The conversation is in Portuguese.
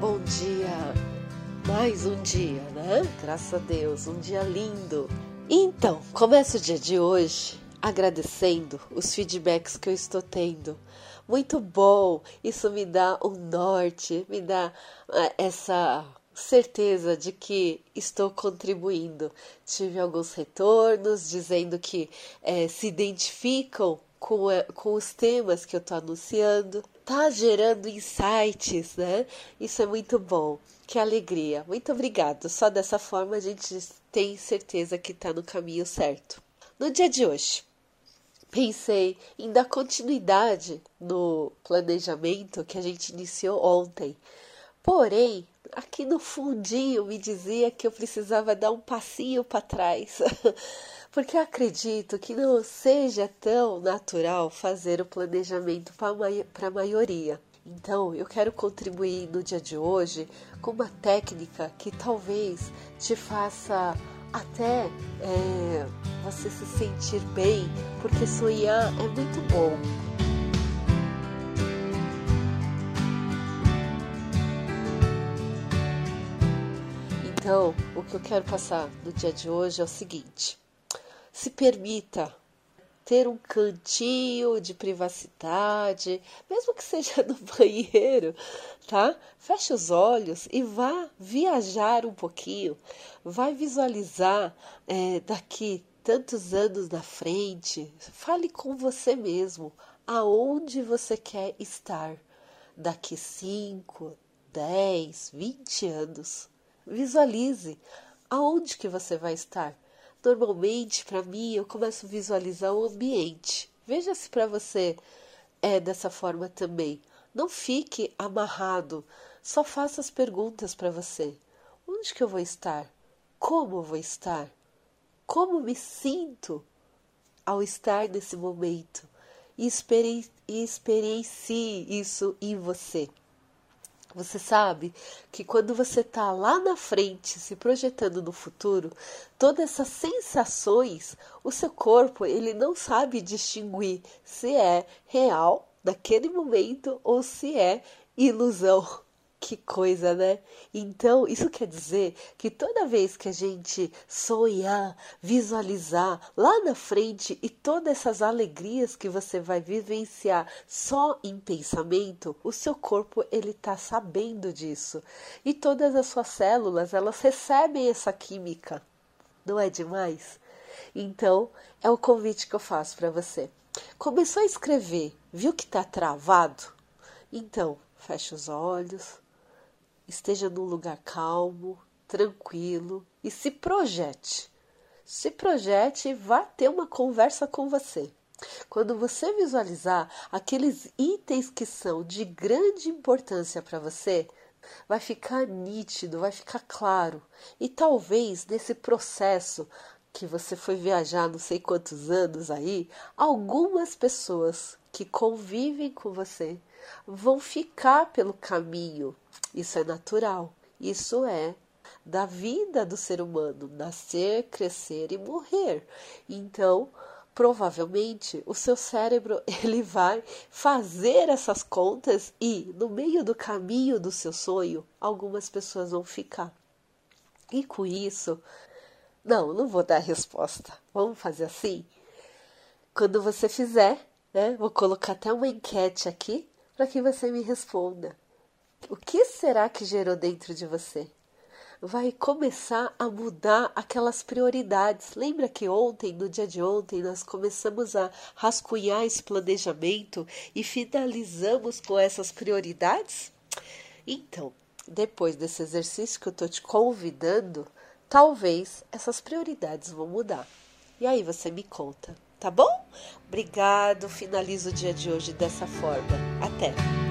bom dia! Mais um dia, né? Graças a Deus, um dia lindo. Então, começo o dia de hoje agradecendo os feedbacks que eu estou tendo. Muito bom! Isso me dá um norte, me dá uh, essa certeza de que estou contribuindo. Tive alguns retornos dizendo que eh, se identificam com, eh, com os temas que eu estou anunciando tá gerando insights, né? Isso é muito bom. Que alegria. Muito obrigado. Só dessa forma a gente tem certeza que está no caminho certo. No dia de hoje, pensei em dar continuidade no planejamento que a gente iniciou ontem. Porém, aqui no fundinho me dizia que eu precisava dar um passinho para trás. porque acredito que não seja tão natural fazer o planejamento para a maioria. Então, eu quero contribuir no dia de hoje com uma técnica que talvez te faça até é, você se sentir bem, porque sonhar é muito bom. Então, o que eu quero passar no dia de hoje é o seguinte: se permita ter um cantinho de privacidade, mesmo que seja no banheiro, tá? Feche os olhos e vá viajar um pouquinho, vai visualizar é, daqui tantos anos na frente. Fale com você mesmo aonde você quer estar daqui 5, 10, 20 anos. Visualize aonde que você vai estar. Normalmente, para mim, eu começo a visualizar o ambiente. Veja se para você é dessa forma também. Não fique amarrado, só faça as perguntas para você. Onde que eu vou estar? Como eu vou estar? Como me sinto ao estar nesse momento? E experiencie isso em você. Você sabe que quando você está lá na frente, se projetando no futuro, todas essas sensações, o seu corpo ele não sabe distinguir se é real naquele momento ou se é ilusão. Que coisa, né? Então, isso quer dizer que toda vez que a gente sonhar, visualizar lá na frente e todas essas alegrias que você vai vivenciar só em pensamento, o seu corpo ele tá sabendo disso. E todas as suas células, elas recebem essa química. Não é demais? Então, é o convite que eu faço para você. Começou a escrever, viu que tá travado? Então, feche os olhos esteja num lugar calmo, tranquilo e se projete. Se projete e vá ter uma conversa com você. Quando você visualizar aqueles itens que são de grande importância para você, vai ficar nítido, vai ficar claro. E talvez nesse processo que você foi viajar não sei quantos anos aí, algumas pessoas que convivem com você vão ficar pelo caminho. Isso é natural. Isso é da vida do ser humano, nascer, crescer e morrer. Então, provavelmente o seu cérebro ele vai fazer essas contas e no meio do caminho do seu sonho, algumas pessoas vão ficar. E com isso, não, não vou dar resposta. Vamos fazer assim? Quando você fizer, né? Vou colocar até uma enquete aqui para que você me responda. O que será que gerou dentro de você? Vai começar a mudar aquelas prioridades. Lembra que ontem, no dia de ontem, nós começamos a rascunhar esse planejamento e finalizamos com essas prioridades? Então, depois desse exercício que eu estou te convidando, talvez essas prioridades vão mudar. E aí você me conta tá bom? Obrigado, finalizo o dia de hoje dessa forma. Até!